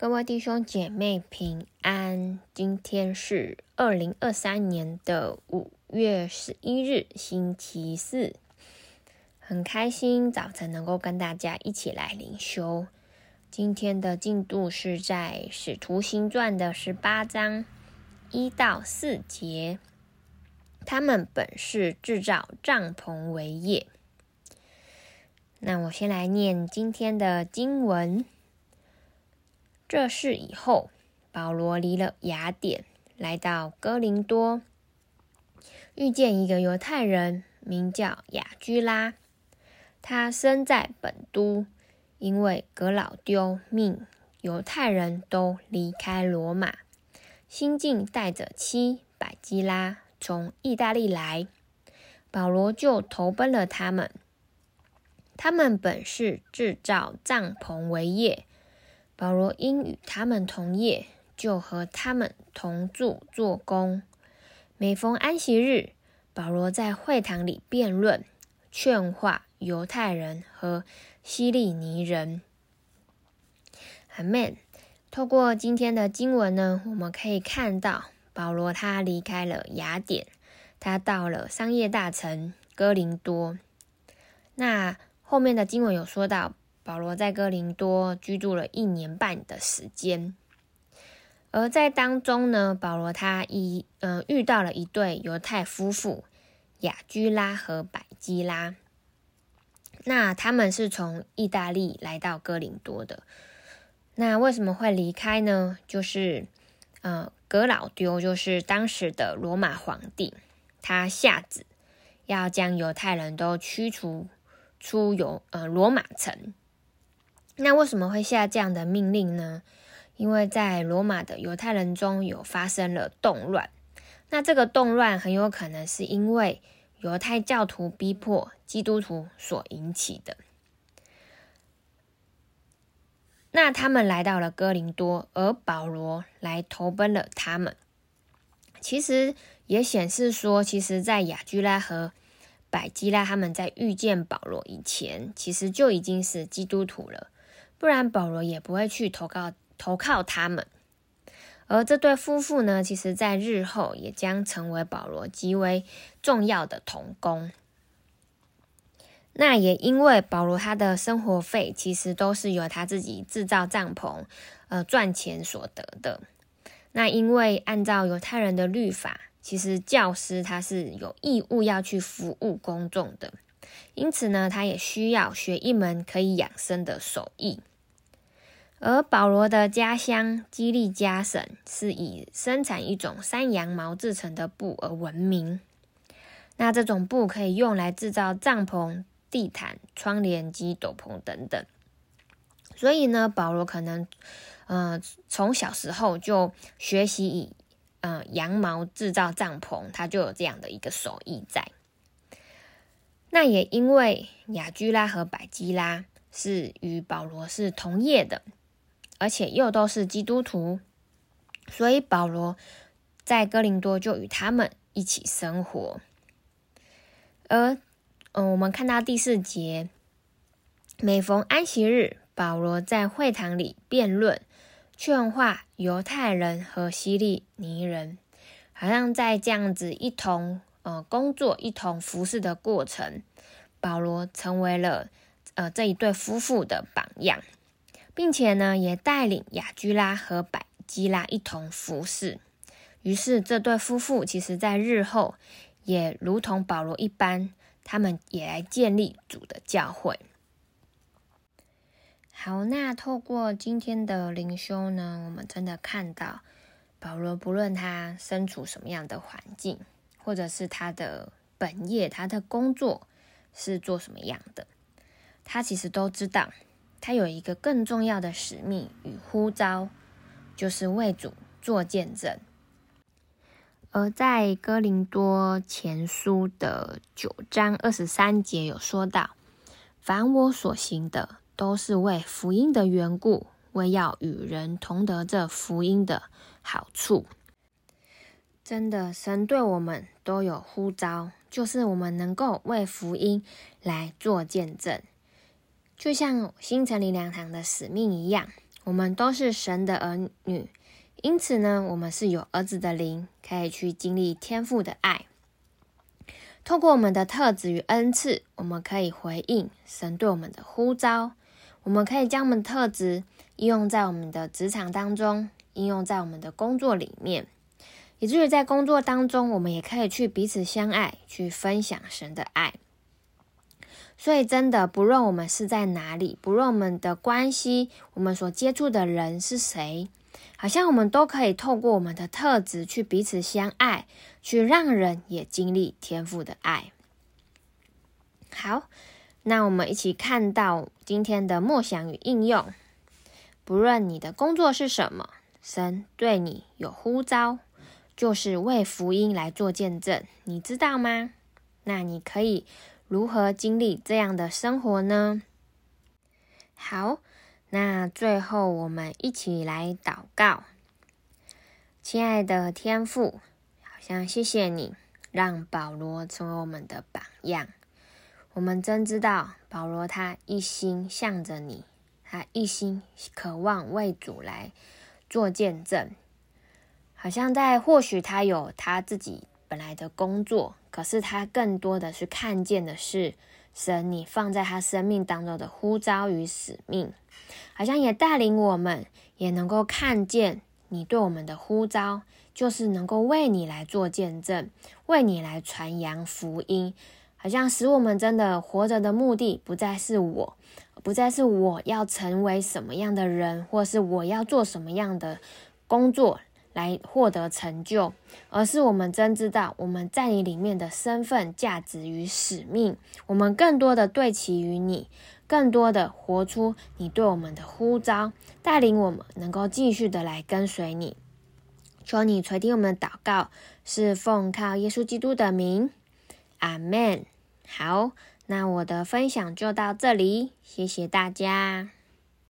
各位弟兄姐妹平安，今天是二零二三年的五月十一日，星期四，很开心早晨能够跟大家一起来灵修。今天的进度是在《使徒行传》的十八章一到四节。他们本是制造帐篷为业。那我先来念今天的经文。这事以后，保罗离了雅典，来到哥林多，遇见一个犹太人，名叫亚居拉。他生在本都，因为革老丢命犹太人都离开罗马，新近带着妻百基拉从意大利来，保罗就投奔了他们。他们本是制造帐篷为业。保罗因与他们同业，就和他们同住做工。每逢安息日，保罗在会堂里辩论、劝化犹太人和希利尼人。阿们。透过今天的经文呢，我们可以看到保罗他离开了雅典，他到了商业大城哥林多。那后面的经文有说到。保罗在哥林多居住了一年半的时间，而在当中呢，保罗他一呃遇到了一对犹太夫妇雅居拉和百基拉，那他们是从意大利来到哥林多的。那为什么会离开呢？就是呃，格老丢就是当时的罗马皇帝，他下旨要将犹太人都驱逐出犹呃罗马城。那为什么会下这样的命令呢？因为在罗马的犹太人中有发生了动乱，那这个动乱很有可能是因为犹太教徒逼迫基督徒所引起的。那他们来到了哥林多，而保罗来投奔了他们。其实也显示说，其实，在亚居拉和百基拉他们在遇见保罗以前，其实就已经是基督徒了。不然保罗也不会去投靠投靠他们，而这对夫妇呢，其实在日后也将成为保罗极为重要的同工。那也因为保罗他的生活费其实都是由他自己制造帐篷呃赚钱所得的。那因为按照犹太人的律法，其实教师他是有义务要去服务公众的。因此呢，他也需要学一门可以养生的手艺。而保罗的家乡基利加省是以生产一种山羊毛制成的布而闻名。那这种布可以用来制造帐篷、地毯、窗帘及斗篷等等。所以呢，保罗可能，呃，从小时候就学习以，呃，羊毛制造帐篷，他就有这样的一个手艺在。那也因为雅居拉和百基拉是与保罗是同业的，而且又都是基督徒，所以保罗在哥林多就与他们一起生活。而嗯，我们看到第四节，每逢安息日，保罗在会堂里辩论、劝化犹太人和希利尼人，好像在这样子一同。呃，工作一同服侍的过程，保罗成为了呃这一对夫妇的榜样，并且呢，也带领雅居拉和百基拉一同服侍。于是，这对夫妇其实在日后也如同保罗一般，他们也来建立主的教会。好，那透过今天的灵修呢，我们真的看到保罗不论他身处什么样的环境。或者是他的本业，他的工作是做什么样的？他其实都知道，他有一个更重要的使命与呼召，就是为主做见证。而在哥林多前书的九章二十三节有说到：“凡我所行的，都是为福音的缘故，为要与人同得这福音的好处。”真的，神对我们都有呼召，就是我们能够为福音来做见证，就像新城灵粮堂的使命一样，我们都是神的儿女，因此呢，我们是有儿子的灵，可以去经历天父的爱。透过我们的特质与恩赐，我们可以回应神对我们的呼召。我们可以将我们的特质应用在我们的职场当中，应用在我们的工作里面，以至于在工作当中，我们也可以去彼此相爱，去分享神的爱。所以，真的，不论我们是在哪里，不论我们的关系，我们所接触的人是谁，好像我们都可以透过我们的特质去彼此相爱，去让人也经历天赋的爱。好，那我们一起看到今天的默想与应用。不论你的工作是什么，神对你有呼召，就是为福音来做见证，你知道吗？那你可以。如何经历这样的生活呢？好，那最后我们一起来祷告。亲爱的天父，好像谢谢你让保罗成为我们的榜样。我们真知道保罗他一心向着你，他一心渴望为主来做见证。好像在或许他有他自己本来的工作。可是他更多的是看见的是神，你放在他生命当中的呼召与使命，好像也带领我们，也能够看见你对我们的呼召，就是能够为你来做见证，为你来传扬福音，好像使我们真的活着的目的不再是我，不再是我要成为什么样的人，或是我要做什么样的工作。来获得成就，而是我们真知道我们在你里面的身份、价值与使命。我们更多的对齐于你，更多的活出你对我们的呼召，带领我们能够继续的来跟随你。求你垂听我们的祷告，是奉靠耶稣基督的名，阿门。好，那我的分享就到这里，谢谢大家。